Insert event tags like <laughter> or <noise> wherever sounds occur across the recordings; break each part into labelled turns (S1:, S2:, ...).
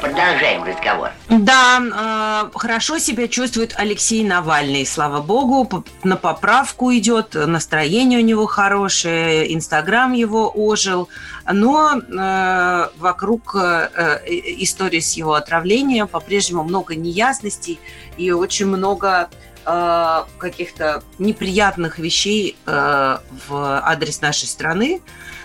S1: Продолжаем разговор.
S2: Да, э, хорошо себя чувствует Алексей Навальный, слава богу, на поправку идет, настроение у него хорошее, Инстаграм его ожил, но э, вокруг э, э, истории с его отравлением по-прежнему много неясностей и очень много э, каких-то неприятных вещей э, в адрес нашей страны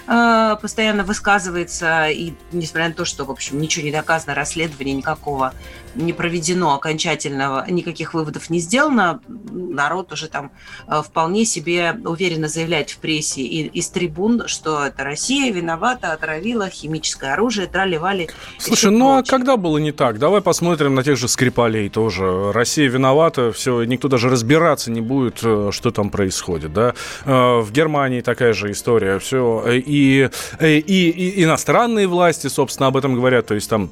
S2: э, постоянно высказывается, и несмотря на то, что, в общем, ничего не доказано, расследования никакого не проведено окончательного, никаких выводов не сделано, народ уже там э, вполне себе уверенно заявляет в прессе и из трибун, что это Россия виновата, отравила химическое оружие, трали-вали.
S3: Слушай, ну а когда было не так? Давай посмотрим на тех же Скрипалей тоже. Россия виновата, все, никто даже разбираться не будет, э, что там происходит, да. Э, В Германии такая же история, все. И, и, и иностранные власти, собственно, об этом говорят, то есть там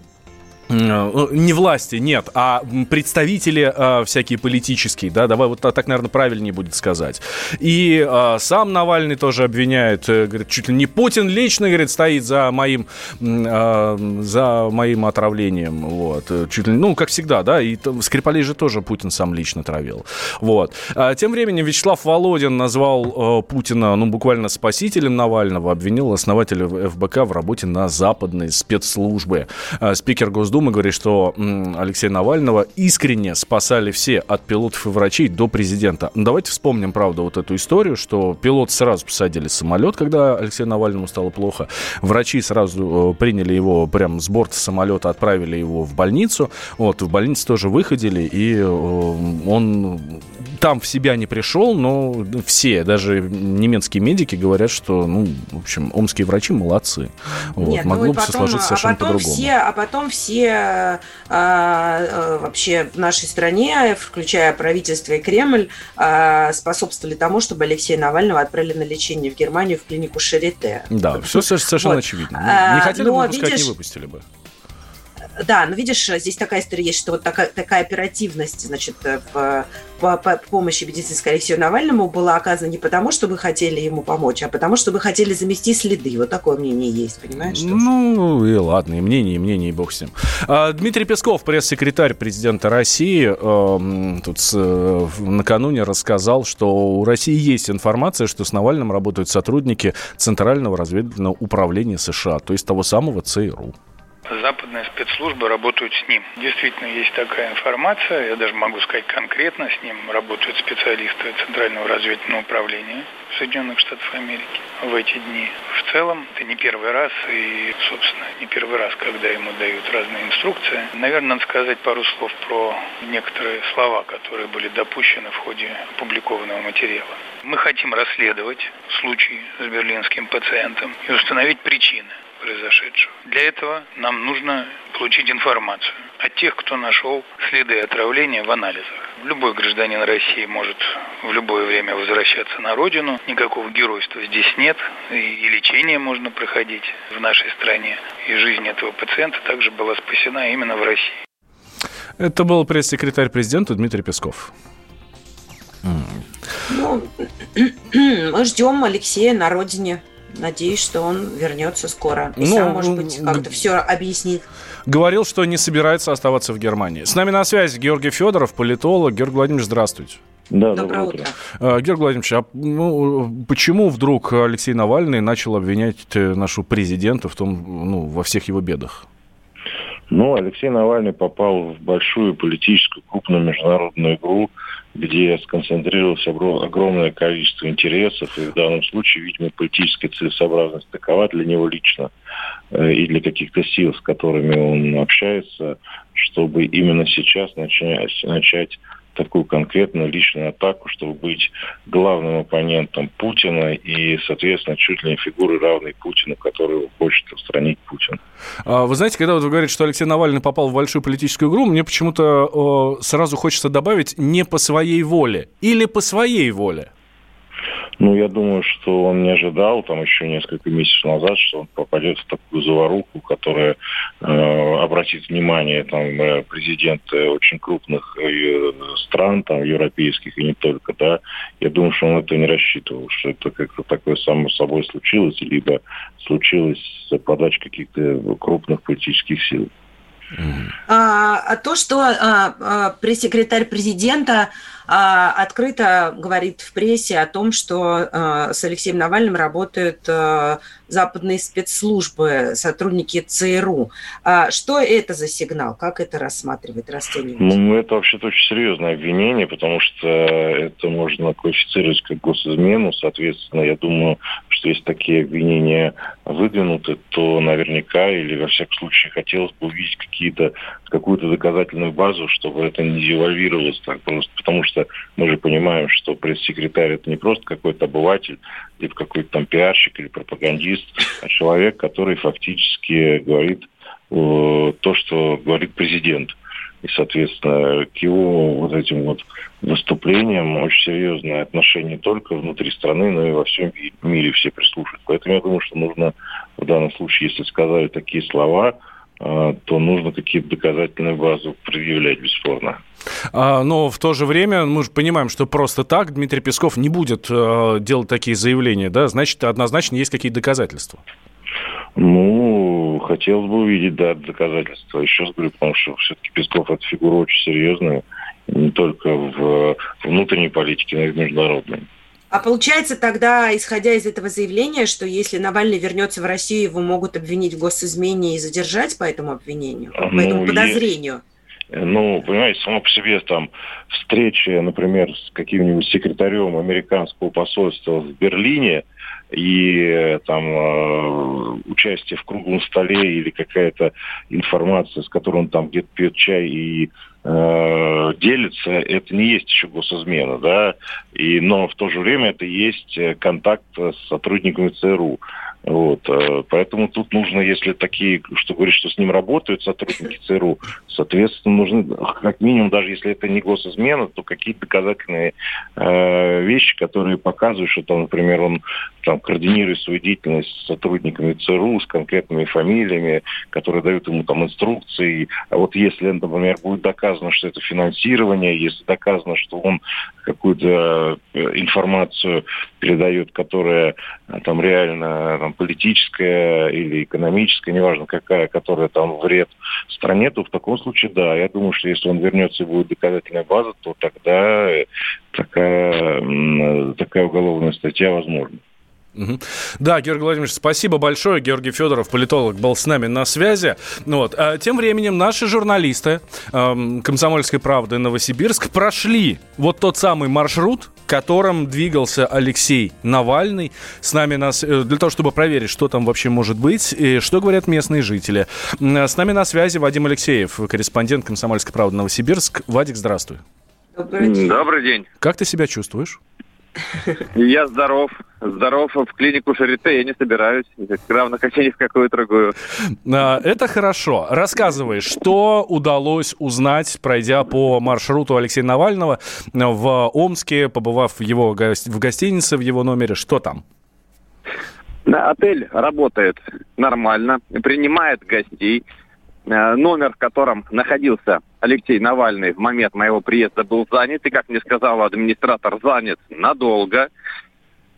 S3: не власти, нет, а представители э, всякие политические, да, давай вот так, наверное, правильнее будет сказать. И э, сам Навальный тоже обвиняет, э, говорит, чуть ли не Путин лично, говорит, стоит за моим, э, за моим отравлением, вот, э, чуть ли, ну, как всегда, да, и Скрипалей же тоже Путин сам лично травил, вот. А тем временем Вячеслав Володин назвал э, Путина, ну, буквально спасителем Навального, обвинил основателя ФБК в работе на западные спецслужбы. А Спикер Госдумы говорит, что Алексея Навального искренне спасали все, от пилотов и врачей до президента. Ну, Давайте вспомним, правда, вот эту историю, что пилот сразу посадили самолет, когда Алексею Навальному стало плохо. Врачи сразу э, приняли его прямо с борта самолета, отправили его в больницу. Вот, в больнице тоже выходили, и э, он там в себя не пришел, но все, даже немецкие медики говорят, что, ну, в общем, омские врачи молодцы. Вот,
S2: Нет, ну
S3: могло
S2: и
S3: бы все
S2: потом,
S3: сложиться
S2: а
S3: совершенно
S2: потом
S3: по-другому.
S2: все, а потом все а, а, вообще в нашей стране, включая правительство и Кремль, а, способствовали тому, чтобы Алексея Навального отправили на лечение в Германию в клинику Шарите.
S3: Да, все совершенно
S2: Вот.
S3: очевидно. Не хотели бы выпускать,
S2: видишь,
S3: не выпустили бы.
S2: Да, но видишь, здесь такая история есть, что вот такая, такая оперативность, значит, в, по, по помощи медицинской Алексею Навальному была оказана не потому, что вы хотели ему помочь, а потому, что вы хотели замести следы. Вот такое мнение есть, понимаешь?
S3: Ну, и ладно, и мнение, и мнение, и бог с ним. А, Дмитрий Песков, пресс-секретарь президента России, эм, тут э, накануне рассказал, что у России есть информация, что с Навальным работают сотрудники Центрального разведывательного управления США, то есть того самого ЦРУ.
S4: Западные спецслужбы работают с ним. Действительно, есть такая информация. Я даже могу сказать конкретно, с ним работают специалисты Центрального разведывательного управления Соединенных Штатов Америки в эти дни. В целом, это не первый раз и, собственно, не первый раз, когда ему дают разные инструкции. Наверное, надо сказать пару слов про некоторые слова, которые были допущены в ходе опубликованного материала. Мы хотим расследовать случай с берлинским пациентом и установить причины произошедшего. Для этого нам нужно получить информацию от тех, кто нашел следы отравления в анализах. Любой гражданин России может в любое время возвращаться на родину. Никакого геройства здесь нет. И, и лечение можно проходить в нашей стране. И жизнь этого пациента также была спасена именно в России.
S3: Это был пресс-секретарь президента Дмитрий Песков.
S2: Ну, <clears throat> мы ждем Алексея на родине. Надеюсь, что он вернется скоро. И
S3: Ну,
S2: сам, может быть,
S3: г-
S2: как-то все объяснит.
S3: Говорил, что не собирается оставаться в Германии. С нами на связи Георгий Федоров, политолог. Георгий Владимирович, здравствуйте.
S5: Да,
S2: Доброе утро.
S3: Э, Георгий Владимирович, а ну, почему вдруг Алексей Навальный начал обвинять э, нашего президента в том, ну, во всех его бедах?
S5: Ну, Алексей Навальный попал в большую политическую крупную международную игру, где сконцентрировалось огро- огромное количество интересов, и в данном случае, видимо, политическая целесообразность такова для него лично э, и для каких-то сил, с которыми он общается, чтобы именно сейчас начать, начать такую конкретную личную атаку, чтобы быть главным оппонентом Путина и, соответственно, чуть ли не фигурой равной Путину, которую хочет устранить Путин.
S3: А, вы знаете, когда вот вы говорите, что Алексей Навальный попал в большую политическую игру, мне почему-то сразу хочется добавить не по своей воле или по своей воле.
S5: Ну, я думаю, что он не ожидал там еще несколько месяцев назад, что он попадет в такую заваруху, которая э, обратит внимание там э, президенты очень крупных э, стран, там европейских и не только, да. Я думаю, что он это не рассчитывал, что это как-то такое само собой случилось, либо случилось подача каких-то крупных политических сил.
S2: А, а то, что а, а, пресс-секретарь президента открыто говорит в прессе о том, что а, с Алексеем Навальным работают а, западные спецслужбы, сотрудники ЦРУ. А, что это за сигнал? Как это рассматривать, расценивать?
S5: Ну, это вообще-то очень серьезное обвинение, потому что это можно квалифицировать как госизмену. Соответственно, я думаю, что если такие обвинения выдвинуты, то наверняка или во всяком случае хотелось бы увидеть какие-то какую-то доказательную базу, чтобы это не девальвировалось так просто. Потому что мы же понимаем, что пресс-секретарь это не просто какой-то обыватель, либо какой-то там пиарщик или пропагандист, а человек, который фактически говорит э, то, что говорит президент. И, соответственно, к его вот этим вот выступлениям очень серьезное отношение не только внутри страны, но и во всем мире все прислушивают. Поэтому я думаю, что нужно в данном случае, если сказали такие слова, то нужно какие-то доказательные базы предъявлять, бесспорно.
S3: А, но в то же время мы же понимаем, что просто так Дмитрий Песков не будет э, делать такие заявления, да? Значит, однозначно есть какие-то доказательства.
S5: Ну, хотелось бы увидеть, да, доказательства. Еще раз говорю, потому что все-таки Песков это фигура очень серьезная, не только в внутренней политике, но и в международной.
S2: А получается тогда, исходя из этого заявления, что если Навальный вернется в Россию, его могут обвинить в госизмене и задержать по этому обвинению, по ну, этому подозрению?
S5: Ну, понимаете, само по себе там встреча, например, с каким-нибудь секретарем американского посольства в Берлине и там э, участие в круглом столе или какая-то информация, с которой он там где-то пьет чай и э, делится, это не есть еще госизмена, да, и, но в то же время это есть контакт с сотрудниками ЦРУ. Вот, э, поэтому тут нужно, если такие, что говорит, что с ним работают сотрудники ЦРУ, соответственно, нужны, как минимум, даже если это не госизмена, то какие-то доказательные э, вещи, которые показывают, что там, например, он там координирует свою деятельность с сотрудниками ЦРУ, с конкретными фамилиями, которые дают ему там инструкции. А вот если, например, будет доказано, что это финансирование, если доказано, что он какую-то э, информацию передает, которая э, там реально там, политическая или экономическая, неважно какая, которая там вред стране, то в таком случае да. Я думаю, что если он вернется и будет доказательная база, то тогда такая, такая уголовная статья возможна.
S3: Да, Георгий Владимирович, спасибо большое. Георгий Федоров, политолог, был с нами на связи. Вот. А тем временем наши журналисты э, «Комсомольской правды» Новосибирск прошли вот тот самый маршрут, которым двигался Алексей Навальный. С нами нас, э, для того, чтобы проверить, что там вообще может быть, и что говорят местные жители. С нами на связи Вадим Алексеев, корреспондент «Комсомольской правды» Новосибирск. Вадик, здравствуй.
S1: Добрый день. Добрый день.
S3: Как ты себя чувствуешь?
S1: Я здоров. Здоров. В клинику Шарите я не собираюсь. Равно как и ни в какую другую.
S3: А, это хорошо. Рассказывай, что удалось узнать, пройдя по маршруту Алексея Навального в Омске, побывав в его в гостинице, в его номере. Что там?
S1: Отель работает нормально, принимает гостей. Э, номер, в котором находился Алексей Навальный в момент моего приезда был занят, и, как мне сказал администратор, занят надолго.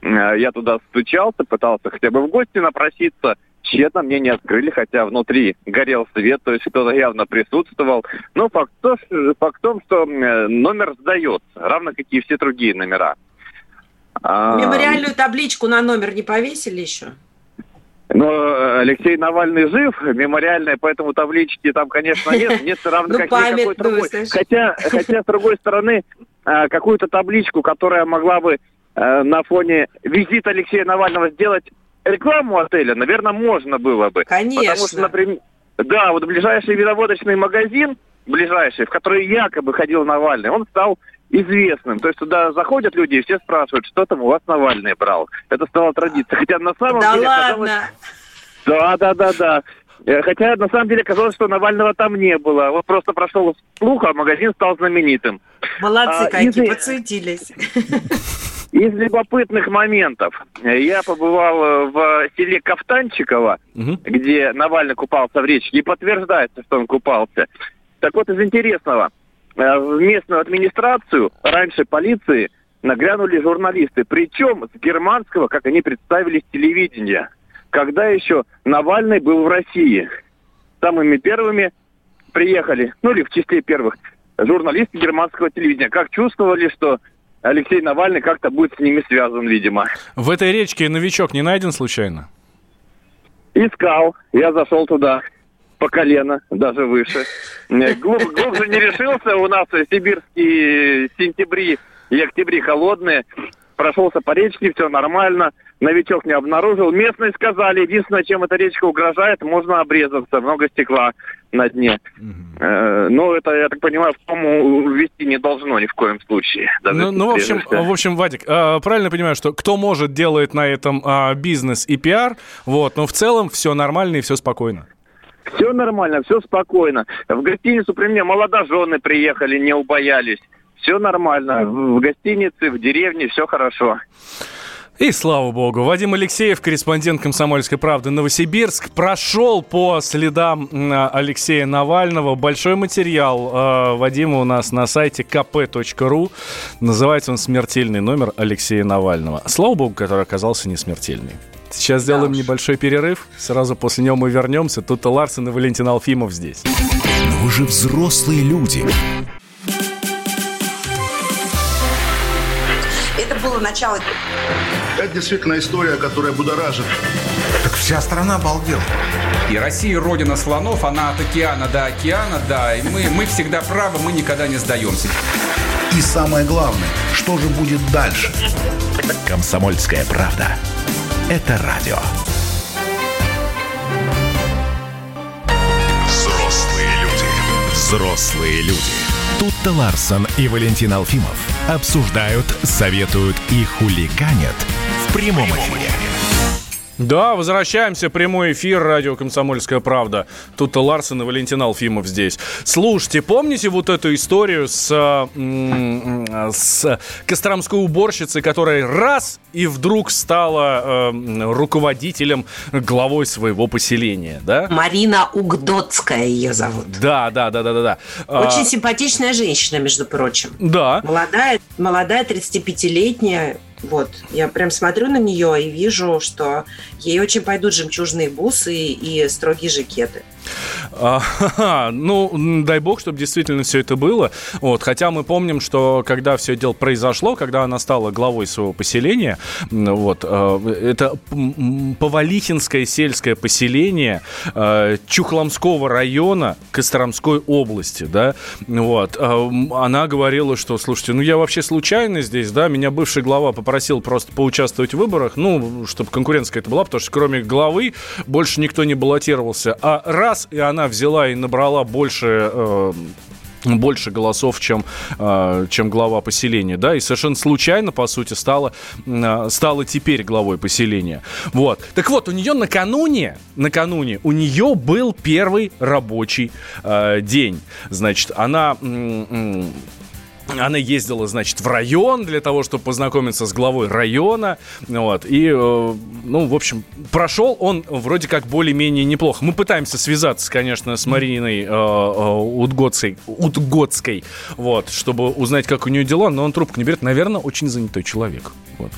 S1: Э, я туда стучался, пытался хотя бы в гости напроситься. Тщетно мне не открыли, хотя внутри горел свет, то есть кто-то явно присутствовал. Но факт, то, факт в том, что э, номер сдается, равно как и все другие номера.
S2: А, Мемориальную табличку на номер не повесили еще?
S1: Но э, Алексей Навальный жив, мемориальная, поэтому таблички там, конечно, нет. <laughs> Нет равно ну, как никакой другой. Хотя, хотя, с другой стороны, э, какую-то табличку, которая могла бы э, на фоне визита Алексея Навального сделать рекламу отеля, наверное, можно было бы.
S2: Конечно. Потому что,
S1: например, да, вот ближайший виноводочный магазин ближайшие, в которые якобы ходил Навальный, он стал известным. То есть туда заходят люди и все спрашивают, что там у вас Навальный брал. Это стало традицией. Хотя на самом
S2: да
S1: деле...
S2: ладно?
S1: Казалось... Да, да, да, да. Э, хотя на самом деле казалось, что Навального там не было. Вот просто прошел слух, а магазин стал знаменитым.
S2: Молодцы а, какие, из... подсуетились.
S1: Из любопытных моментов. Я побывал э, в селе Кафтанчиково, угу. где Навальный купался в речке, и подтверждается, что он купался. Так вот, из интересного – в местную администрацию раньше полиции нагрянули журналисты. Причем с германского, как они представились, телевидения. Когда еще Навальный был в России. Самыми первыми приехали, ну или в числе первых, журналисты германского телевидения. Как чувствовали, что Алексей Навальный как-то будет с ними связан, видимо.
S3: В этой речке новичок не найден случайно?
S1: Искал. Я зашел туда по колено, даже выше. Глубже, глубже не решился. У нас сибирские сентябри и октябри холодные. Прошелся по речке, все нормально. Новичок не обнаружил. Местные сказали, единственное, чем эта речка угрожает, можно обрезаться. Много стекла на дне. Э, но это, я так понимаю, в кому вести не должно ни в коем случае.
S3: Ну, ну в, общем, в общем, Вадик, э, правильно понимаю, что кто может, делает на этом э, бизнес и пиар, вот, но в целом все нормально и все спокойно.
S1: Все нормально, все спокойно. В гостиницу при мне молодожены приехали, не убоялись. Все нормально. В гостинице, в деревне все хорошо.
S3: И слава богу, Вадим Алексеев, корреспондент «Комсомольской правды» Новосибирск, прошел по следам Алексея Навального. Большой материал э, Вадима у нас на сайте kp.ru. Называется он «Смертельный номер Алексея Навального». Слава богу, который оказался не смертельный. Сейчас сделаем да небольшой перерыв. Сразу после него мы вернемся. Тут Ларсен и Валентин Алфимов здесь.
S6: Но вы же взрослые люди.
S7: Это было начало.
S8: Это действительно история, которая будоражит.
S9: Так вся страна обалдела.
S10: И Россия родина слонов, она от океана до океана, да. И мы, мы всегда правы, мы никогда не сдаемся.
S9: И самое главное, что же будет дальше?
S6: Комсомольская правда это радио. Взрослые люди. Взрослые люди. Тут-то Ларсон и Валентин Алфимов обсуждают, советуют и хуликанят в прямом эфире.
S3: Да, возвращаемся. Прямой эфир. Радио «Комсомольская правда». Тут Ларсен и Валентин Алфимов здесь. Слушайте, помните вот эту историю с, с костромской уборщицей, которая раз и вдруг стала э, руководителем, главой своего поселения, да?
S2: Марина Угдотская ее зовут.
S3: Да, да, да, да, да. да.
S2: А, Очень а... симпатичная женщина, между прочим.
S3: Да.
S2: Молодая, молодая 35-летняя вот, я прям смотрю на нее и вижу, что ей очень пойдут жемчужные бусы и строгие жакеты.
S3: А, <laughs> ну, дай бог, чтобы действительно все это было. Вот, хотя мы помним, что когда все дело произошло, когда она стала главой своего поселения, вот, э, это Повалихинское сельское поселение э, Чухломского района Костромской области, да, вот, э, она говорила, что, слушайте, ну я вообще случайно здесь, да, меня бывший глава попросил просто поучаствовать в выборах, ну, чтобы конкуренция это была, потому что кроме главы больше никто не баллотировался, а раз, и она взяла и набрала больше э, больше голосов, чем, э, чем глава поселения, да, и совершенно случайно, по сути, стала, э, стала теперь главой поселения. Вот. Так вот, у нее накануне, накануне у нее был первый рабочий э, день. Значит, она... Э, она ездила, значит, в район для того, чтобы познакомиться с главой района. Вот. И, э, ну, в общем, прошел он вроде как более-менее неплохо. Мы пытаемся связаться, конечно, с Мариной э, э, Утгодской, Утгодской, вот, чтобы узнать, как у нее дела, но он трубку не берет. Наверное, очень занятой человек. Вот.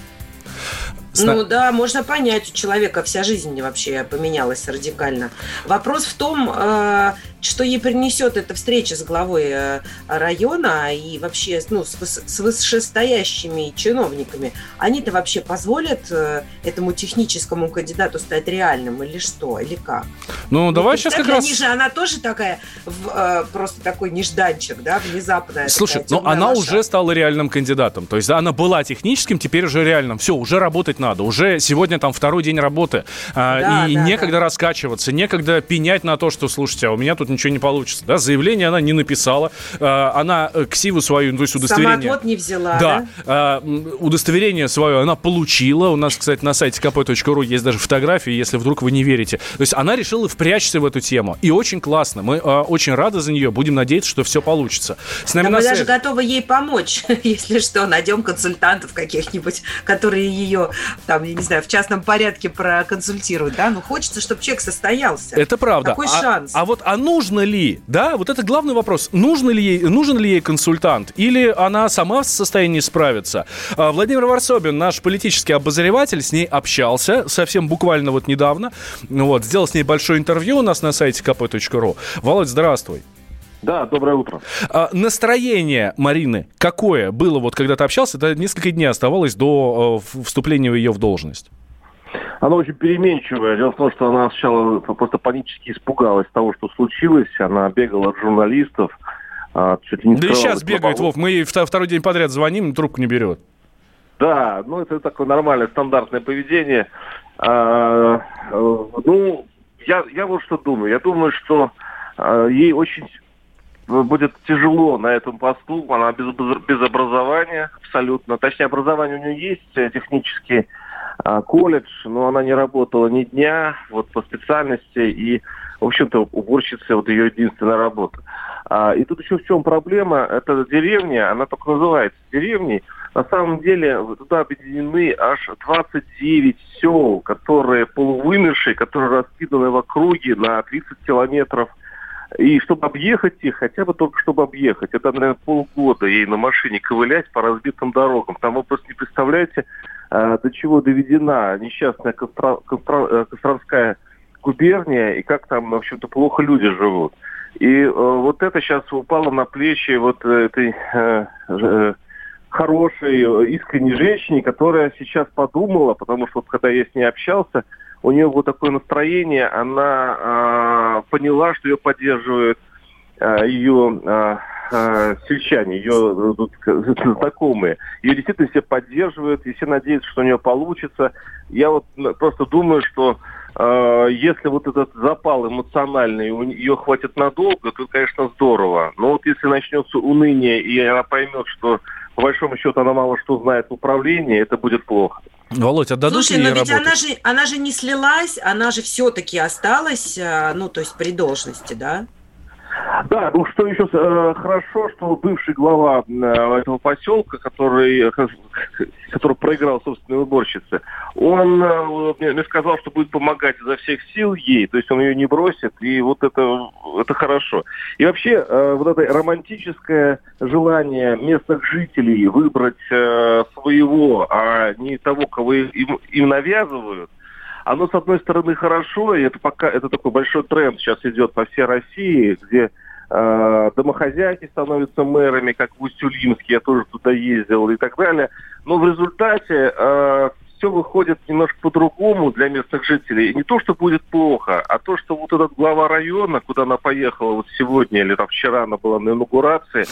S2: Ну да, можно понять, у человека вся жизнь вообще поменялась радикально. Вопрос в том, э, что ей принесет эта встреча с главой э, района и вообще ну, с вышестоящими чиновниками. Они-то вообще позволят э, этому техническому кандидату стать реальным или что, или как?
S3: Ну, давай сейчас как раз...
S2: же она тоже такая, просто такой нежданчик, да, внезапная.
S3: Слушай, но ну, она лошадь. уже стала реальным кандидатом. То есть она была техническим, теперь уже реальным. Все, уже работать на надо. Уже сегодня там второй день работы. А,
S2: Да,
S3: и
S2: да,
S3: некогда
S2: да.
S3: раскачиваться, некогда пенять на то, что, слушайте, а у меня тут ничего не получится. Да, заявление она не написала. А, она э, ксиву свою, то есть удостоверение...
S2: Самоотвод не взяла,
S3: Да,
S2: да?
S3: а, удостоверение свое она получила. У нас, кстати, на сайте kp.ru есть даже фотографии, если вдруг вы не верите. То есть она решила впрячься в эту тему. И очень классно. Мы очень рады за нее. Будем надеяться, что все получится. С нами
S2: Да
S3: на
S2: мы
S3: связи-
S2: даже готовы ей помочь, <laughs> если что, найдем консультантов каких-нибудь, которые ее, там, я не знаю, в частном порядке проконсультируют, да? Ну, хочется, чтобы человек состоялся.
S3: Это правда.
S2: Какой
S3: а,
S2: шанс?
S3: А вот, а нужно ли, да, вот это главный вопрос, нужно ли ей, нужен ли ей консультант, или она сама в состоянии справиться? А, Владимир Варсобин, наш политический обозреватель, с ней общался совсем буквально вот недавно, вот, сделал с ней большое интервью у нас на сайте kp.ru. Володь, здравствуй.
S7: Да, доброе утро.
S3: А, настроение Марины какое было, вот когда ты общался, это несколько дней оставалось до э, вступления ее в должность?
S7: Она очень переменчивая. Дело в том, что она сначала просто панически испугалась того, что случилось. Она бегала от журналистов. а, чуть ли не
S3: Да и сейчас бегает, Вов, мы ей вто- второй день подряд звоним, трубку не берет.
S7: Да, ну это такое нормальное, стандартное поведение. А, э, ну, я, я вот что думаю. Я думаю, что а, ей очень будет тяжело на этом посту. Она без, без образования абсолютно. Точнее, образование у нее есть э, технический а, колледж, но она не работала ни дня вот по специальности. И, в общем-то, уборщица вот ее единственная работа. А, и тут еще в чем проблема? Это деревня, она только называется деревней. На самом деле туда объединены аж 29 сел, которые полувымершие, которые раскиданы в округе на 30 километров. И чтобы объехать их, хотя бы только чтобы объехать, это, наверное, полгода ей на машине ковылять по разбитым дорогам. Там вы просто не представляете, э, до чего доведена несчастная Костро- э, Костромская губерния и как там, в общем-то, плохо люди живут. И э, вот это сейчас упало на плечи вот этой э, э, хорошей, э, искренней женщине, которая сейчас подумала, потому что вот когда я с ней общался, у нее было такое настроение, она э, поняла, что ее поддерживают э, ее э, э, сельчане, ее знакомые. Ее действительно все поддерживают, и все надеются, что у нее получится. Я вот просто думаю, что э, если вот этот запал эмоциональный у ее хватит надолго, то, конечно, здорово. Но вот если начнется уныние, и она поймет, что по большому счету она мало что знает в управлении, это будет плохо.
S3: Володь, отдадут
S2: Слушай,
S3: ли
S2: но
S3: ей
S2: ведь
S3: работать?
S2: она же, она же не слилась, она же все-таки осталась, а, ну, то есть при должности, да?
S7: Да, ну что еще э, хорошо, что бывший глава э, этого поселка, который, э, который проиграл собственной уборщице, он э, мне, мне сказал, что будет помогать изо всех сил ей, то есть он ее не бросит, и вот это, это хорошо. И вообще э, вот это романтическое желание местных жителей выбрать э, своего, а не того, кого им, им навязывают, оно, с одной стороны, хорошо, и это пока это такой большой тренд сейчас идет по всей России, где э, домохозяйки становятся мэрами, как в Усть-Улимске, я тоже туда ездил и так далее. Но в результате э, все выходит немножко по-другому для местных жителей. Не то, что будет плохо, а то, что вот этот глава района, куда она поехала вот сегодня или там вчера она была на инаугурации,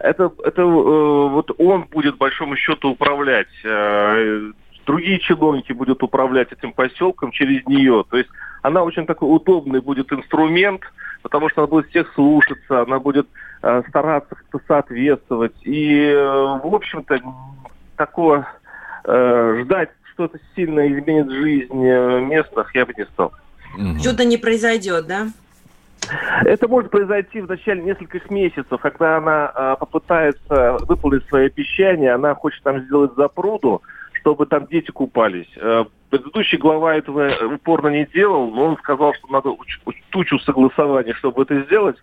S7: это, это э, вот он будет, большому счету, управлять. Э, другие чиновники будут управлять этим поселком через нее. То есть она очень такой удобный будет инструмент, потому что она будет всех слушаться, она будет э, стараться как-то соответствовать. И, э, в общем-то, такого э, ждать что-то сильно изменит жизнь э, местных я бы не стал.
S2: Что-то не произойдет, да?
S7: Это может произойти в начале нескольких месяцев, когда она э, попытается выполнить свои обещания, она хочет там сделать запруду, чтобы там дети купались. Э, предыдущий глава этого упорно не делал, но он сказал, что надо уч- уч- тучу согласований, чтобы это сделать.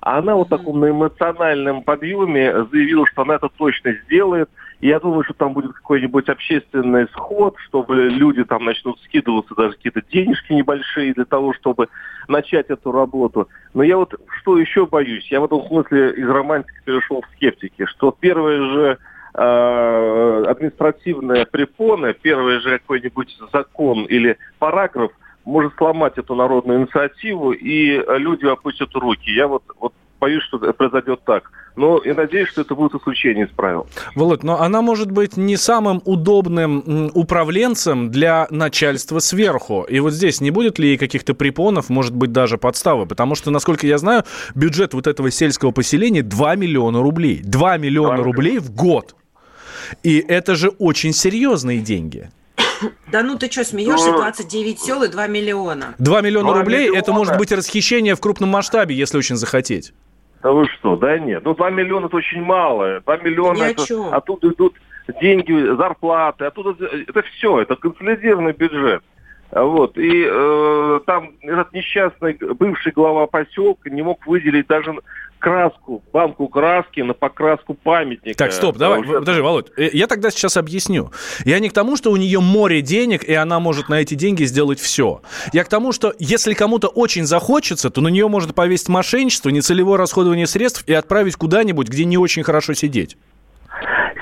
S7: А она вот таком на эмоциональном подъеме заявила, что она это точно сделает. И я думаю, что там будет какой-нибудь общественный сход, чтобы люди там начнут скидываться даже какие-то денежки небольшие для того, чтобы начать эту работу. Но я вот что еще боюсь? Я в этом смысле из романтики перешел в скептики, что первое же э, административная препона, первый же какой-нибудь закон или параграф может сломать эту народную инициативу, и люди опустят руки. Я вот, вот боюсь, что произойдет так. Но я надеюсь, что это будет исключение из правил.
S3: Володь, но она может быть не самым удобным управленцем для начальства сверху. И вот здесь не будет ли каких-то препонов, может быть, даже подставы? Потому что, насколько я знаю, бюджет вот этого сельского поселения 2 миллиона рублей. 2 миллиона рублей в год. И это же очень серьезные деньги. <coughs>
S2: Да ну ты что, смеешься? 29 сел и 2 миллиона.
S3: 2 миллиона рублей миллиона. это может быть расхищение в крупном масштабе, если очень захотеть.
S7: Да вы что, да нет. Ну 2 миллиона это очень мало. 2 миллиона это, оттуда идут деньги, зарплаты, оттуда это все, это консолидированный бюджет. Вот. И э, там этот несчастный бывший глава поселка не мог выделить даже краску, банку краски на покраску памятника.
S3: Так, стоп, давай, уже... подожди, Володь, э, я тогда сейчас объясню. Я не к тому, что у нее море денег, и она может на эти деньги сделать все. Я к тому, что если кому-то очень захочется, то на нее может повесить мошенничество, нецелевое расходование средств и отправить куда-нибудь, где не очень хорошо сидеть.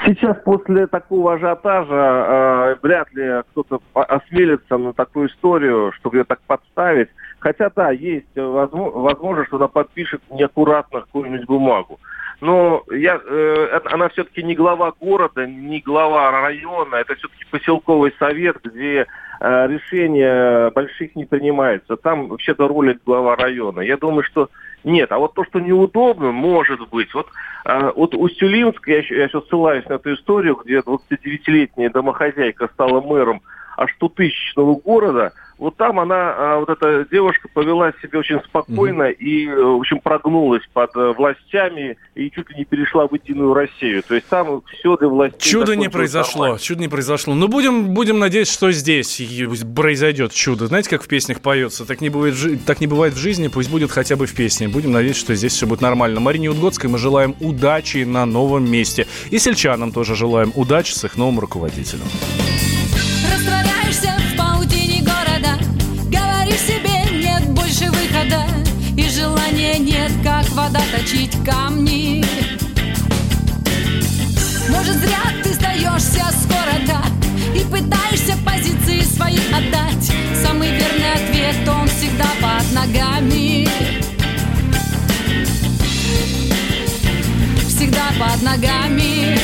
S7: Сейчас после такого ажиотажа э, вряд ли кто-то осмелится на такую историю, чтобы ее так подставить. Хотя да, есть возможность, что она подпишет неаккуратно какую-нибудь бумагу. Но я, э, она все-таки не глава города, не глава района, это все-таки поселковый совет, где э, решения больших не принимаются. Там вообще-то ролик глава района. Я думаю, что нет. А вот то, что неудобно, может быть. Вот, э, вот Устюлинск, я, я сейчас ссылаюсь на эту историю, где 29-летняя домохозяйка стала мэром аж 100-тысячного города – вот там она, а, вот эта девушка повела себя очень спокойно mm и, в общем, прогнулась под э, властями и чуть ли не перешла в Единую Россию. То есть там все для властей...
S3: Чудо не произошло, нормально. чудо не произошло. Но будем, будем надеяться, что здесь произойдет чудо. Знаете, как в песнях поется? Так не, бывает, так не бывает в жизни, пусть будет хотя бы в песне. Будем надеяться, что здесь все будет нормально. Марине Удгодской мы желаем удачи на новом месте. И сельчанам тоже желаем удачи с их новым руководителем.
S11: Вода точить камни. Может, зря ты сдаешься скоро, да И пытаешься позиции свои отдать. Самый верный ответ, он всегда под ногами. Всегда под ногами.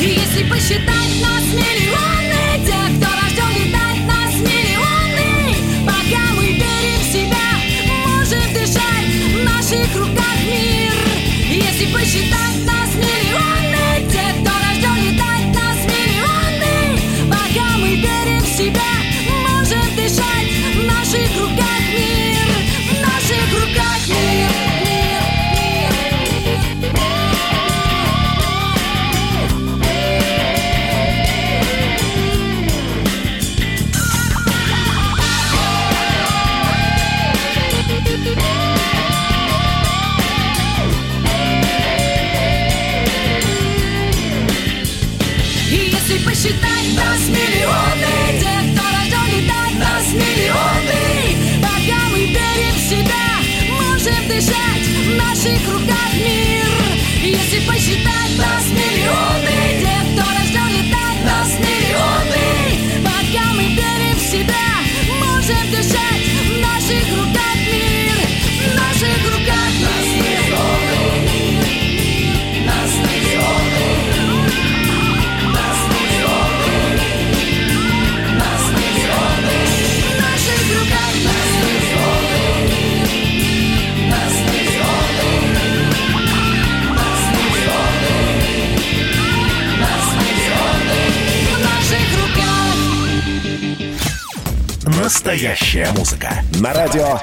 S11: И если посчитать нас миллионы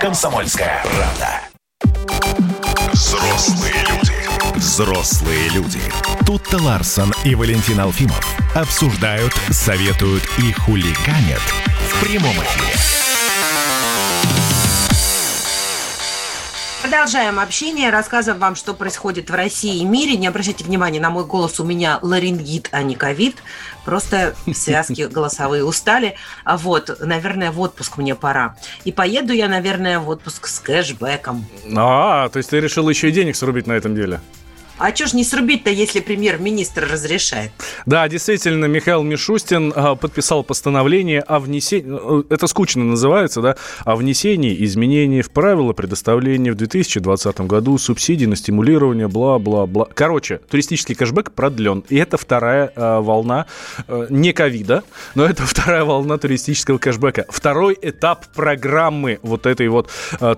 S6: «Комсомольская правда». Взрослые люди. Взрослые люди. Тут-то Ларсон и Валентин Алфимов обсуждают, советуют и хулиганят в прямом эфире.
S2: Продолжаем общение, рассказываем вам, что происходит в России и мире. Не обращайте внимания на мой голос, у меня ларингит, а не ковид. Просто связки <laughs> голосовые устали. А вот, наверное, в отпуск мне пора. И поеду я, наверное, в отпуск с кэшбэком.
S3: А, то есть ты решил еще и денег срубить на этом деле?
S2: А что ж не срубить-то, если премьер-министр разрешает?
S3: Да, действительно, Михаил Мишустин а, подписал постановление о внесении, это скучно называется, да, о внесении изменений в правила предоставления в 2020 году субсидий на стимулирование, бла-бла-бла. Короче, туристический кэшбэк продлен. И это вторая а, волна, а, не ковида, но это вторая волна туристического кэшбэка. Второй этап программы вот этой вот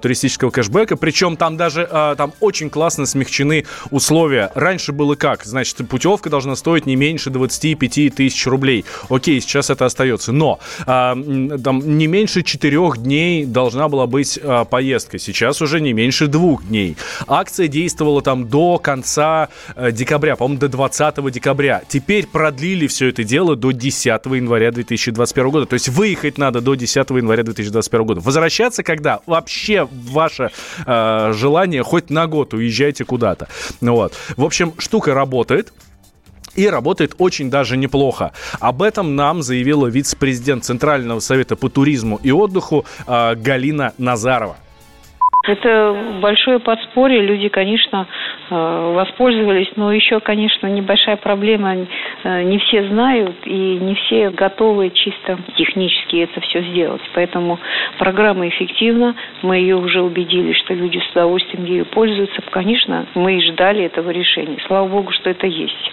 S3: туристического кэшбэка. Причем там даже там очень классно смягчены условия. Раньше было как? Значит, путевка должна стоить не меньше 25 тысяч рублей. Окей, сейчас это остается. Но м, там не меньше четырех дней должна была быть а, поездка. Сейчас уже не меньше двух дней. Акция действовала там до конца э, декабря, по-моему, до 20 декабря. Теперь продлили все это дело до 10 января 2021 года. То есть выехать надо до 10 января 2021 года. Возвращаться когда? Вообще ваше э, желание хоть на год уезжайте куда-то. Вот. В общем, штука работает. И работает очень даже неплохо. Об этом нам заявила вице-президент Центрального совета по туризму и отдыху э, Галина Назарова.
S12: Это большое подспорье. Люди, конечно, воспользовались, но еще, конечно, небольшая проблема. Э, Не все знают и не все готовы чисто технически это все сделать. Поэтому программа эффективна. Мы ее уже убедились, что люди с удовольствием ею пользуются. Конечно, мы и ждали этого решения. Слава богу, что это есть.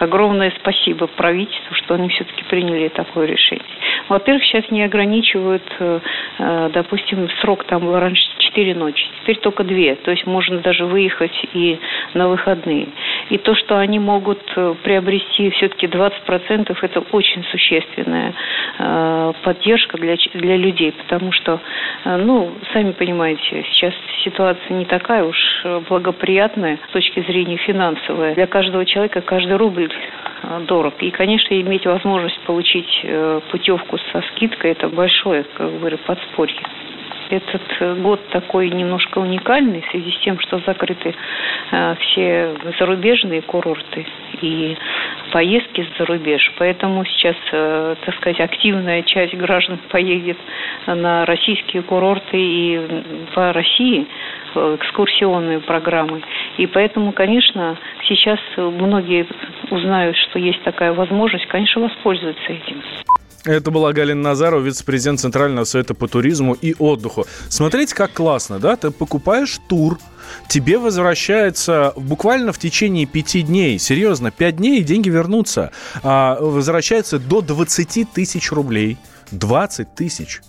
S12: Огромное спасибо правительству, что они все-таки приняли такое решение. Во-первых, сейчас не ограничивают, э, э, допустим, срок там раньше 4 ночи, теперь только 2. То есть можно даже выехать и на выходные. И то, что они могут э, приобрести все-таки 20%, это очень существенная э, поддержка для, для людей, потому что, э, ну, сами понимаете, сейчас ситуация не такая уж благоприятная с точки зрения финансовой. Для каждого человека каждый рубль дорог. И, конечно, иметь возможность получить путевку со скидкой – это большое, как говорю, подспорье. Этот э, год такой немножко уникальный в связи с тем, что закрыты э, все зарубежные курорты и поездки за рубеж. Поэтому сейчас, э, так сказать, активная часть граждан <laughs> поедет на российские курорты и по России экскурсионные программы. И поэтому, конечно, сейчас многие узнают, что есть такая возможность, конечно, воспользуются этим.
S3: Это была Галина Назарова, вице-президент Центрального совета по туризму и отдыху. Смотрите, как классно, да? Ты покупаешь тур, тебе возвращается буквально в течение пяти дней, серьезно, пять дней и деньги вернутся. А, возвращается до 20 тысяч рублей. 20 тысяч.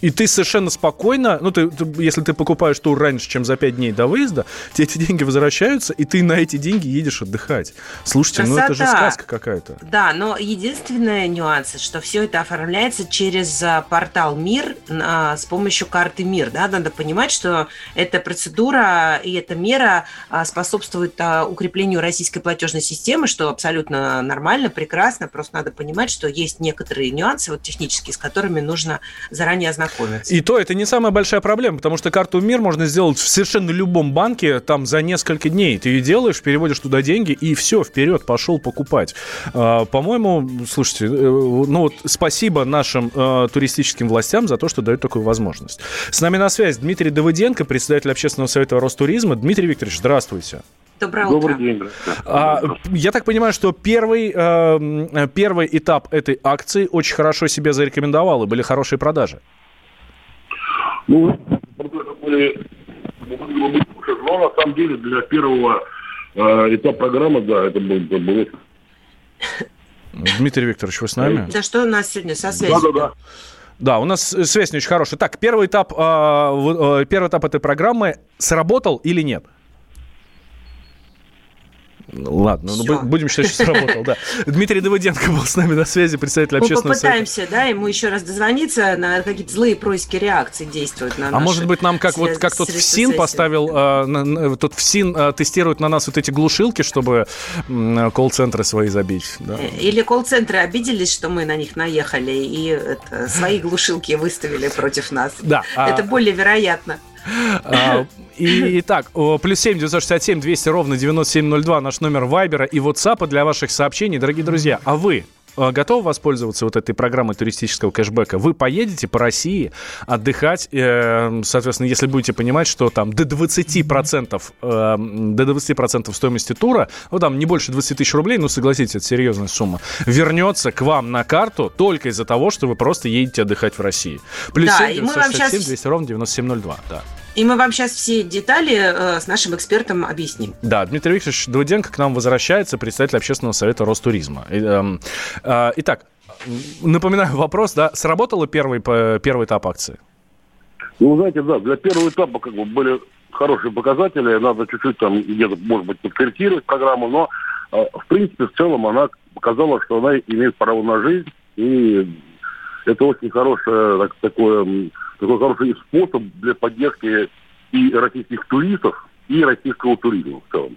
S3: И ты совершенно спокойно, ну, ты, ты- если ты покупаешь тур раньше, чем за 5 дней до выезда, тебе эти деньги возвращаются, и ты на эти деньги едешь отдыхать. Слушайте, ну это же
S2: Красота.
S3: сказка какая-то.
S2: Да, но единственный нюанс, что все это оформляется через а, портал МИР а, с помощью карты МИР. Да? Надо понимать, что эта процедура и эта мера а, способствует а, укреплению российской платежной системы, что абсолютно нормально, прекрасно. Просто надо понимать, что есть некоторые нюансы вот, технические, с которыми нужно заранее ознакомиться.
S3: И то это не самая большая проблема, потому что карту МИР можно сделать в совершенно любом банке там за несколько дней. Ты ее делаешь, переводишь туда деньги и все, вперед, пошел покупать. А, по-моему, слушайте, э, ну вот спасибо нашим э, туристическим властям за то, что дают такую возможность. С нами на связь Дмитрий Давыденко, председатель общественного совета Ростуризма. Дмитрий Викторович, здравствуйте.
S2: Доброе
S5: Добрый
S2: утро.
S5: день. да.
S3: А, я так понимаю, что первый, э, первый этап этой акции очень хорошо себя зарекомендовал, и были хорошие продажи.
S5: Ну, были, но на самом деле для первого э, этапа программы, да, это был, это было.
S3: Дмитрий Викторович, вы с нами?
S2: Да что у нас сегодня со связью?
S5: Да, да, да.
S3: Да, у нас связь не очень хорошая. Так, первый этап, а, э, первый этап этой программы сработал или нет? Ладно, ну,
S2: Всё.
S3: будем считать, что сработал, да. <laughs> Дмитрий Давыденко был с нами на связи, представитель
S2: Мы
S3: общественного совета.
S2: попытаемся, да, ему еще раз дозвониться, на какие-то злые происки реакции действуют на
S3: А может быть нам как вот как тот ФСИН поставил, а, на- на- тот ФСИН а, тестирует на нас вот эти глушилки, чтобы м, колл-центры свои забить. да?
S2: Э, Или колл-центры обиделись, что мы на них наехали и это, свои глушилки выставили против нас.
S3: Да, а-
S2: Это более вероятно.
S3: А, <laughs> И итак, о, плюс 7 967 200 ровно 9702 наш номер Вайбера и WhatsApp для ваших сообщений. Дорогие друзья, а вы э, готовы воспользоваться вот этой программой туристического кэшбэка? Вы поедете по России отдыхать, э, соответственно, если будете понимать, что там до 20%, э, до 20% стоимости тура, ну там не больше 20 тысяч рублей, ну согласитесь, это серьезная сумма, вернется к вам на карту только из-за того, что вы просто едете отдыхать в России. Плюс
S2: Да,
S3: 7
S2: и мы вам
S3: 967
S2: щас-
S3: 200 ровно 9702, да.
S2: И мы вам сейчас все детали э, с нашим экспертом объясним.
S3: Да, Дмитрий Викторович Давыденко к нам возвращается, председатель общественного совета Ростуризма. И, эм, э, Итак, напоминаю вопрос, да, сработал первый, первый этап акции?
S13: Ну, знаете, да, для первого этапа как бы были хорошие показатели, надо чуть-чуть там где-то, может быть, подкорректировать программу, но, э, в принципе, в целом она показала, что она имеет право на жизнь, и это очень хорошее, так- такое, такой хороший способ для поддержки и российских туристов, и российского туризма в целом.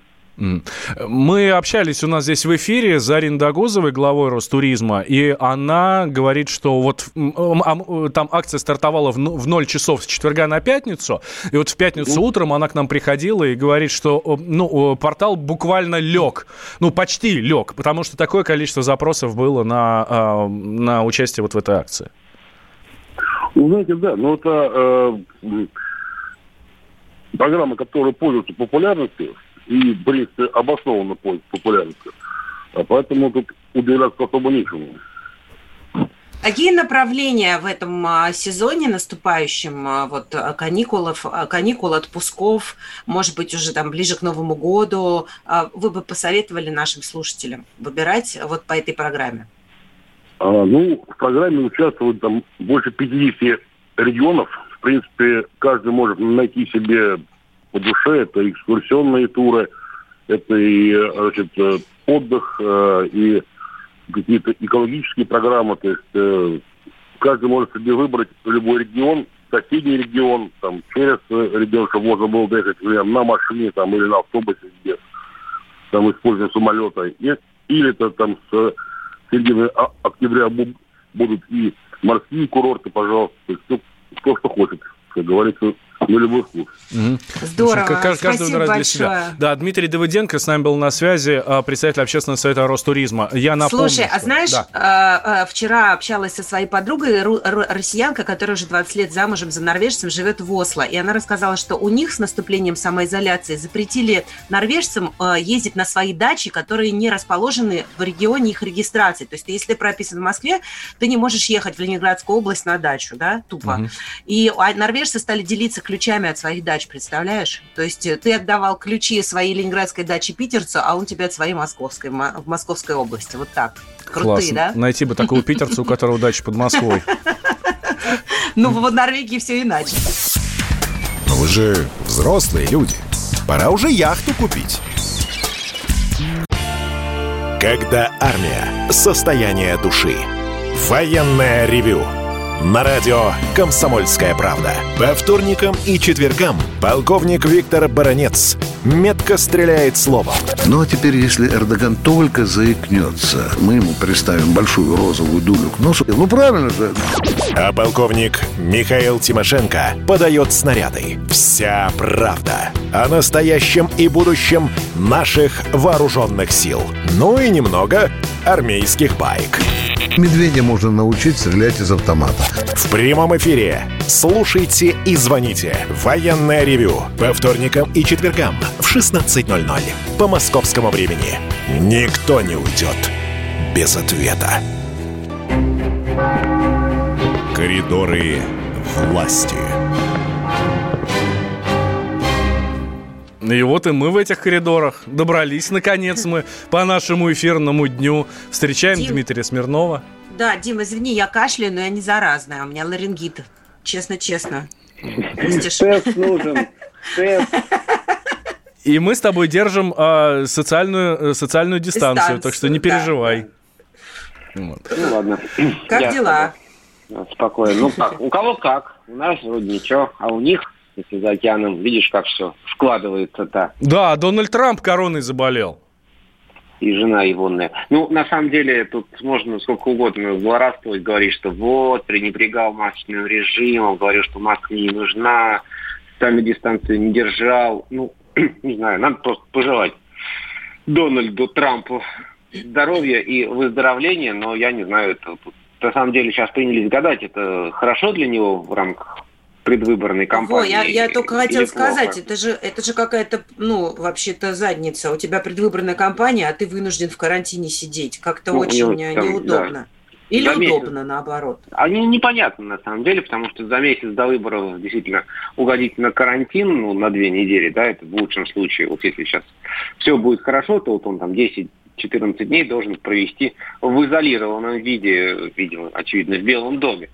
S3: Мы общались у нас здесь в эфире с Зарин Дагузовой, главой Ростуризма, и она говорит, что вот там акция стартовала в ну- в 0 часов с четверга на пятницу, и вот в пятницу утром она к нам приходила и говорит, что о, ну, о, портал буквально лег, ну почти лег, потому что такое количество запросов было на, а, на участие вот в этой акции.
S13: Ну, знаете, да, но это э, программа, которая пользуется популярностью и, в принципе, обоснованно пользуется популярностью. А поэтому тут удивляться особо нечему.
S2: Какие направления в этом а, сезоне наступающем, а, вот а, каникулов, каникул, отпусков, может быть, уже там ближе к Новому году, вы бы посоветовали нашим слушателям выбирать вот по этой программе?
S13: А, ну, в программе участвуют там больше 50 регионов. В принципе, каждый может найти себе по душе. Это экскурсионные туры, это и значит, э, отдых, э, и какие-то экологические программы. То есть э, каждый может себе выбрать любой регион, соседний регион, там, через регион, чтобы можно было доехать например, на машине там, или на автобусе, где там используем самолета. И, или это там с середины а- октября бу- будут и морские курорты, пожалуйста. Ну, кто что хочет, как говорится, на любой вкус.
S2: Здорово,
S3: Ка- ка- каждый
S2: спасибо
S3: выбирает для
S2: большое.
S3: себя. Да, Дмитрий Давыденко с нами был на связи, а, председатель общественного совета Ростуризма. Я напомню,
S2: Слушай, а
S3: что-
S2: знаешь,
S3: Да.
S2: э, вчера общалась со своей подругой, ру- ру- россиянка, которая уже 20 лет замужем за норвежцем, живет в Осло. И она рассказала, что у них с наступлением самоизоляции запретили норвежцам ездить на свои дачи, которые не расположены в регионе их регистрации. То есть если ты прописан в Москве, ты не можешь ехать в Ленинградскую область на дачу, да, тупо.
S14: Мгм.
S2: И а, норвежцы стали делиться ключами от своих дач, представляешь? То есть э, ты отдавал ключи своей ленинградской дачи питерцу, а он тебе от своей московской, мо- в Московской области. Вот так. Крутые,
S3: Классно.
S2: да?
S3: Найти бы такого питерца, у которого дача под Москвой. <laughs>
S2: Ну, в Норвегии все иначе.
S6: Но вы же взрослые люди. Пора уже яхту купить. Когда армия. Состояние души. Военное ревю. На радио «Комсомольская правда». По вторникам и четвергам полковник Виктор Баранец метко стреляет словом.
S9: Ну а теперь, если Эрдоган только заикнется, мы ему приставим большую розовую дулю к носу. Ну правильно же.
S6: А полковник Михаил Тимошенко подает снаряды. Вся правда о настоящем и будущем наших вооруженных сил. Ну и немного армейских байк.
S9: Медведя можно научить стрелять из автомата.
S6: В прямом эфире. Слушайте и звоните. Военное ревю. По вторникам и четвергам в 16.00 по московскому времени. Никто не уйдет без ответа. Коридоры власти.
S3: И вот и мы в этих коридорах добрались, наконец, мы по нашему эфирному дню. Встречаем
S2: Дим.
S3: Дмитрия Смирнова.
S2: Да, Дим, извини, я кашляю, но я не заразная. У меня ларингит. Честно-честно.
S15: Тест нужен. Тест.
S3: И мы с тобой держим а, социальную, э, социальную дистанцию, так что не
S2: Дистанцию, да.
S3: переживай. Вот.
S15: Ну ладно.
S2: Как
S15: Я-
S2: дела?
S15: Спокойно. Ну как? У кого как? У нас вроде ничего, а у них, если за океаном, видишь, как все складывается-то.
S3: Да, Дональд Трамп короной заболел.
S15: И жена егонная. Ну, на самом деле, тут можно сколько угодно злорадствовать, говорить, что вот, пренебрегал масочным режимом, говорил, что маска не нужна, социальную дистанцию не держал. Ну, <clears throat> не знаю, надо просто пожелать Дональду Трампу здоровья и выздоровления, но я не знаю, это тут на самом деле сейчас принялись гадать, это хорошо для него в рамках предвыборной
S2: Во,
S15: кампании.
S2: я, я только
S15: плохо?
S2: сказать, это же, это же какая-то, ну, вообще-то задница. У тебя предвыборная кампания, а ты вынужден в карантине сидеть. Как-то
S15: Ну,
S2: очень
S15: у
S2: э,
S15: него там,
S2: неудобно.
S15: да.
S2: Или
S15: За месяц.
S2: удобно, наоборот.
S15: Они непонятны на самом деле, потому что за месяц до выборов действительно угодить на карантин, ну, на две недели, да, это в лучшем случае. Вот если сейчас все будет хорошо, то вот он там 10-14 дней должен провести в изолированном виде, видимо, очевидно, в Белом доме.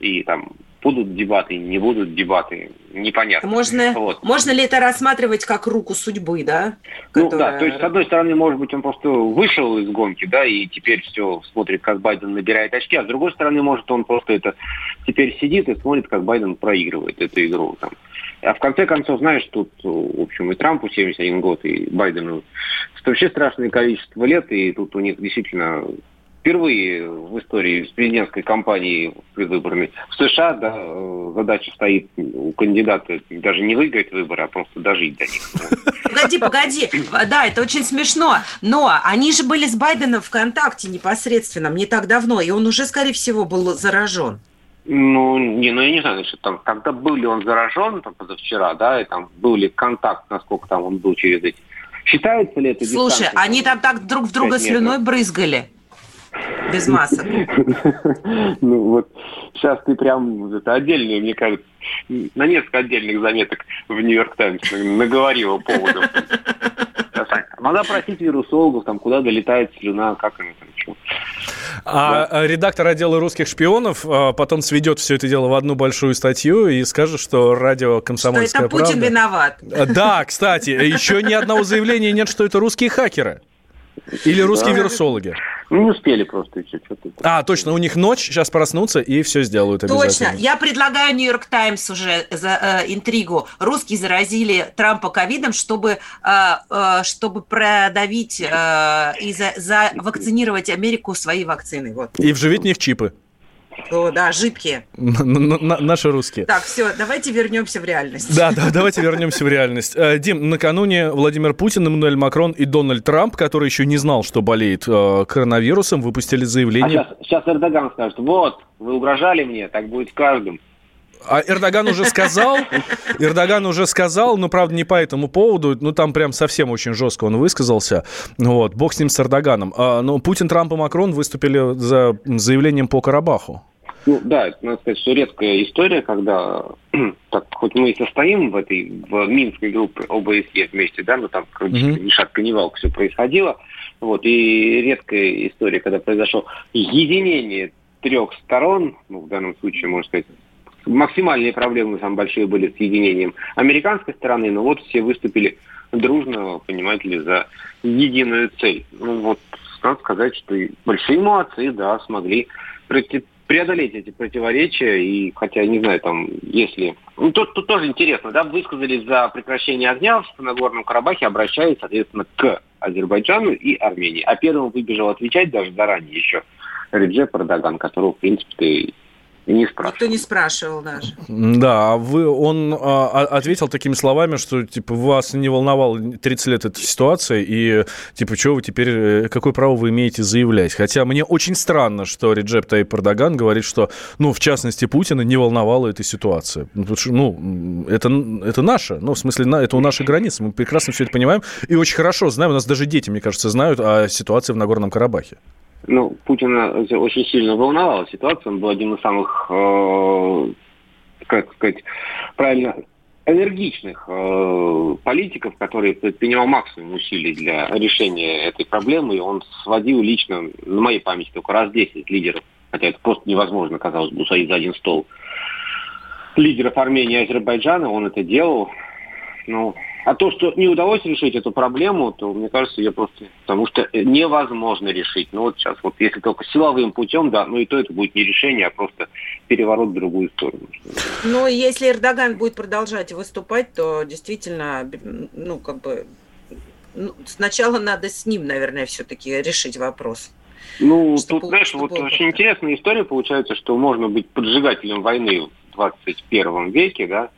S15: И там будут дебаты, не будут дебаты, непонятно.
S2: Можно,
S15: Вот.
S2: можно ли это рассматривать как руку судьбы, да?
S15: Ну
S2: Которая-
S15: да, то есть, с одной стороны, может быть, он просто вышел из гонки, да, и теперь все смотрит, как Байден набирает очки, а с другой стороны, может, он просто это теперь сидит и смотрит, как Байден проигрывает эту игру. Там. А в конце концов, знаешь, тут, в общем, и Трампу 71 год, и Байдену вообще страшное количество лет, и тут у них действительно впервые в истории с президентской кампании предвыборной в США да, э, задача стоит у кандидата даже не выиграть выборы, а просто дожить до них.
S2: Погоди, погоди. Да, это очень смешно. Но они же были с Байденом в контакте непосредственном не так давно, и он уже, скорее всего, был заражен.
S15: Ну, не, ну я не знаю, значит, там, когда был ли он заражен, там, позавчера, да, и там был ли контакт, насколько там он был через эти. Считается ли это
S2: Слушай,
S15: дистанция,
S2: они там так друг в друга слюной брызгали. Без масок. <laughs>
S15: Ну вот, сейчас ты прям это отдельную, мне кажется, на несколько отдельных заметок в Нью-Йорк Таймс наговорила <laughs> поводов. Надо просить вирусологов, там, куда долетает слюна, как они там, что.
S3: А а редактор отдела русских шпионов а, потом сведет все это дело в одну большую статью и скажет, что радио
S2: Что
S3: «Комсомольская
S2: это Путин
S3: правда».
S2: виноват.
S3: А, Да, кстати, еще ни одного заявления нет, что это русские хакеры. Или русские
S15: Да.
S3: вирусологи.
S15: Ну, не успели просто еще что-то.
S3: А, точно, у них ночь, сейчас проснутся и все сделают
S2: Точно.
S3: обязательно.
S2: Я предлагаю Нью-Йорк Таймс уже за э, интригу. Русские заразили Трампа ковидом, чтобы, э, э, чтобы продавить э, и за, за- вакцинировать Америку своей вакциной. Вот.
S3: И вживить в них чипы.
S2: О, да, жидкие.
S3: Наши русские.
S2: Так, все, давайте вернемся в реальность.
S3: Да, да, давайте вернемся в реальность. Э, Дим, накануне Владимир Путин, Эммануэль Макрон и Дональд Трамп, который еще не знал, что болеет э, коронавирусом, выпустили
S15: А
S3: заявление.
S15: сейчас, сейчас Эрдоган скажет, вот, вы угрожали мне, так будет с каждым.
S3: А Эрдоган уже сказал, Эрдоган уже сказал, но, правда, не по этому поводу, ну, там прям совсем очень жестко он высказался, вот, бог с ним, с Эрдоганом. А, но Путин, Трамп и Макрон выступили за заявлением по Карабаху.
S15: Ну да, надо сказать, что редкая история, когда, <clears throat> так, хоть мы и состоим в этой, в Минской группе ОБСЕ вместе, да, но там, короче,
S3: Мгм.
S15: ни шатка, ни валка все происходило, вот, и редкая история, когда произошло единение трех сторон, ну, в данном случае, можно сказать, максимальные проблемы самые большие были с единением американской стороны, но вот все выступили дружно, понимаете ли, за единую цель. Ну вот, надо сказать, что и большие молодцы, да, смогли преодолеть эти противоречия, и хотя, не знаю, там, если... Ну, тут, тут тоже интересно, да, высказались за прекращение огня в Нагорном Карабахе, обращаясь, соответственно, к Азербайджану и Армении. А первым выбежал отвечать даже заранее еще Реджеп Эрдоган, которого, в принципе, и не спрашивал.
S2: Никто не спрашивал даже.
S3: Да, а вы, он а, а, ответил такими словами, что, типа, вас не волновала 30 лет эта ситуация, и, типа, что вы теперь, э, какое право вы имеете заявлять? Хотя мне очень странно, что Реджеп Таип Эрдоган говорит, что, ну, в частности, Путина не волновала эта ситуация. Ну, потому что, ну, это, это наше, ну, в смысле, на- это у нашей границы, мы прекрасно все это понимаем, и очень хорошо знаем, у нас даже дети, мне кажется, знают о ситуации в Нагорном Карабахе.
S15: Ну, Путина очень сильно волновала ситуация. Он был одним из самых, э, как сказать, правильно, энергичных э, политиков, который предпринимал максимум усилий для решения этой проблемы. И он сводил лично, на моей памяти, только раз 10 лидеров, хотя это просто невозможно, казалось бы, усадить за один стол, лидеров Армении и Азербайджана. Он это делал. Ну, а то, что не удалось решить эту проблему, то, мне кажется, ее просто... Потому что невозможно решить. Ну, вот сейчас, вот если только силовым путем, да, ну и то это будет не решение, а просто переворот в другую сторону.
S2: Ну, если Эрдоган будет продолжать выступать, то действительно, ну, как бы, ну, сначала надо с ним, наверное, все-таки решить вопрос.
S15: Ну,
S2: Что
S15: тут, знаешь, вот
S2: было
S15: очень интересная история получается, что можно быть поджигателем войны в 21 веке, да,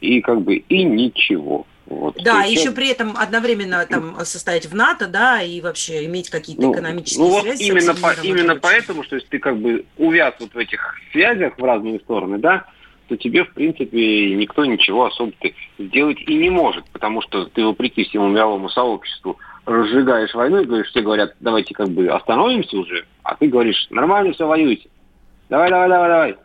S15: и как бы и ничего. Вот.
S2: Да,
S15: есть
S2: еще при этом одновременно там состоять в НАТО, да, и вообще иметь какие-то
S15: Ну,
S2: экономические
S15: ну вот
S2: связи. с
S15: именно, по- именно
S2: это
S15: поэтому, что если ты как бы увяз вот в этих связях в разные стороны, да, то тебе, в принципе, никто ничего особо сделать и не может, потому что ты, вопреки всему мировому сообществу, разжигаешь войну и говоришь, все говорят, давайте как бы остановимся уже, а ты говоришь, нормально все, воюйте. Давай, давай, давай, давай.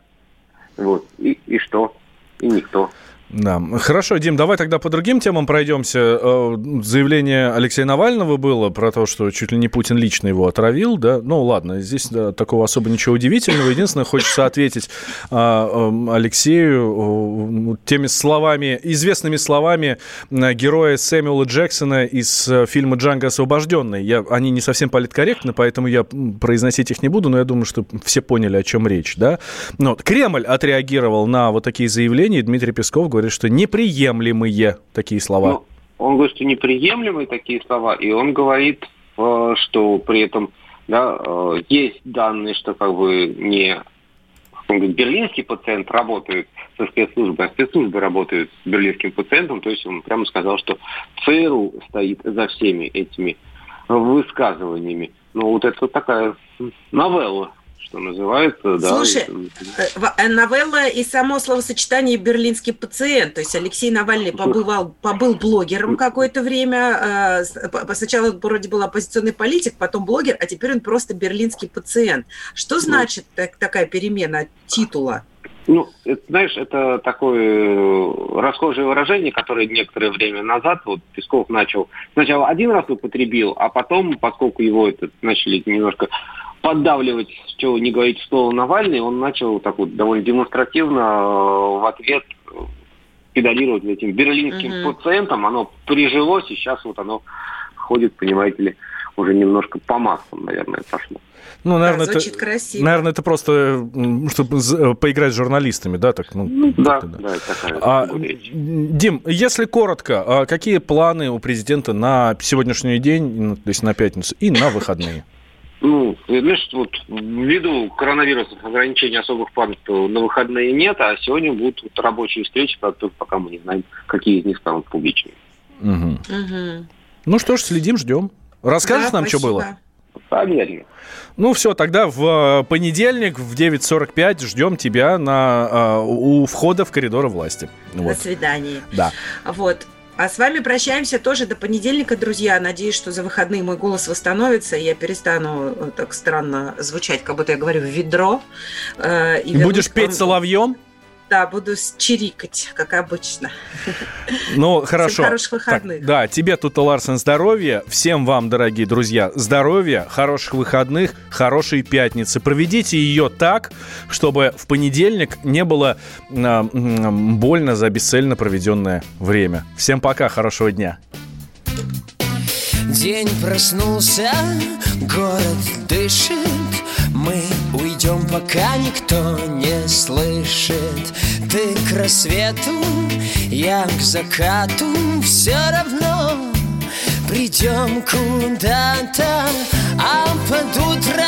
S15: Вот. И, и что? И никто.
S3: Да. Хорошо, Дим, давай тогда по другим темам пройдемся. Э, Заявление Алексея Навального было про то, что чуть ли не Путин лично его отравил, да. Ну, ладно, здесь да, такого особо ничего удивительного. Единственное, хочется ответить а, эм, Алексею э, теми словами, известными словами э, героя Сэмюэла Джексона из э, фильма «Джанго освобожденный». Я, они не совсем политкорректны, поэтому я произносить их не буду, но я думаю, что все поняли, о чем речь, да. Но вот Кремль отреагировал на вот такие заявления, Дмитрий Песков говорит, что неприемлемые такие слова.
S15: Ну, он говорит, что неприемлемые такие слова, и он говорит, э, что при этом да, э, есть данные, что как бы не он говорит, берлинский пациент работает со спецслужбой, а спецслужбы работают с берлинским пациентом, то есть он прямо сказал, что ЦРУ стоит за всеми этими высказываниями. Ну, вот это вот такая новелла, что называется, да.
S2: Слушай, Э, в- э, Новелла и само словосочетание «берлинский пациент». То есть Алексей Навальный побывал, побыл блогером какое-то время. э, Сначала он вроде был оппозиционный политик, потом блогер, а теперь он просто берлинский пациент. Что значит так- такая перемена титула?
S15: Ну, это, знаешь, это такое э, расхожее выражение, которое некоторое время назад вот Песков начал сначала один раз употребил, а потом, поскольку его это начали немножко поддавливать, что не говорить слово Навальный, он начал так вот довольно демонстративно э, в ответ э, педалировать этим берлинским
S2: Мгм.
S15: пациентом. Оно прижилось, и сейчас вот оно ходит, понимаете ли, уже немножко по массам, наверное, пошло.
S3: Ну, наверное,
S2: звучит
S3: это,
S2: красиво.
S3: наверное, это просто, чтобы з- поиграть с журналистами, да? Так, ну,
S15: Да,
S3: как-то
S15: да, это такая
S3: А,
S15: речь.
S3: Дим, если коротко, а какие планы у президента на сегодняшний день, ну, то есть на пятницу, и на выходные?
S15: Ну, знаешь, вот ввиду коронавируса ограничений особых планов то на выходные нет, а сегодня будут вот рабочие встречи, пока мы не знаем, какие из них станут публичными.
S3: Мгм.
S2: Мгм.
S3: Ну что ж, следим, ждем. Расскажешь
S2: Да,
S3: нам, что было?
S15: Поверь.
S3: Ну все, тогда в э, понедельник в 9.45 ждем тебя на, э, у входа в коридоры власти.
S2: До
S3: Вот.
S2: свидания.
S3: Да.
S2: Вот. А с вами прощаемся тоже до понедельника, друзья. Надеюсь, что за выходные мой голос восстановится, и я перестану э, так странно звучать, как будто я говорю в ведро. э, и
S3: Будешь
S2: вам.
S3: петь соловьем?
S2: Да, буду чирикать, как обычно.
S3: Ну, хорошо.
S2: хороших
S3: Так,
S2: выходных.
S3: да, тебе тут Ларсен здоровья. Всем вам, дорогие друзья, здоровья, хороших выходных, хорошей пятницы. Проведите ее так, чтобы в понедельник не было м, больно за бесцельно проведенное время. Всем пока, хорошего дня.
S11: День проснулся, город дышит Мы уйдем, пока никто не слышит. Ты к рассвету, я к закату. Все равно придем куда-то. А под утро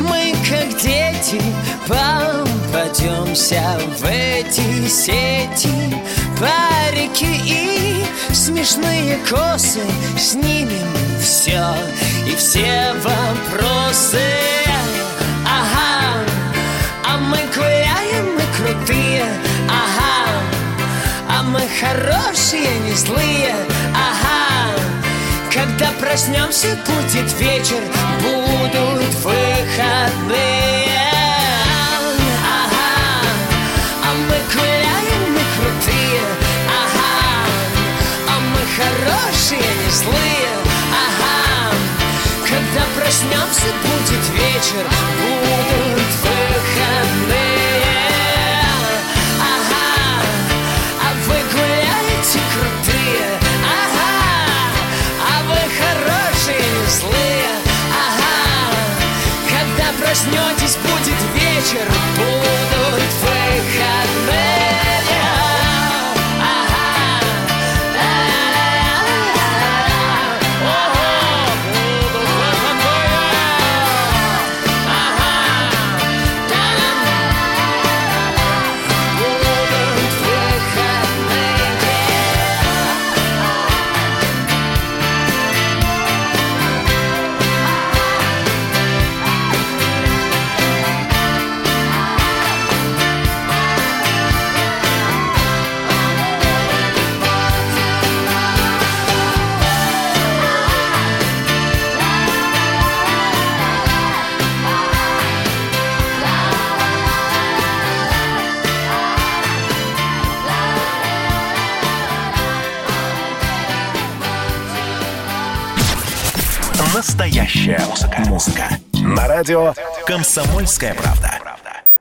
S11: мы, как дети Попадемся в эти сети. Парики и смешные косы Снимем все и все вопросы Ага, а мы гуляем, мы крутые. Ага, а мы хорошие, не злые. Ага, когда проснемся, будет вечер Будут выходные. Ага, а мы гуляем, мы крутые. Ага, а мы хорошие, не злые проснемся, будет вечер. Будут выходные. Ага, а вы гуляете крутые. Ага, а вы хорошие, не злые. Ага, когда проснетесь, будет вечер. Будут
S6: Музыка. На радио «Комсомольская правда».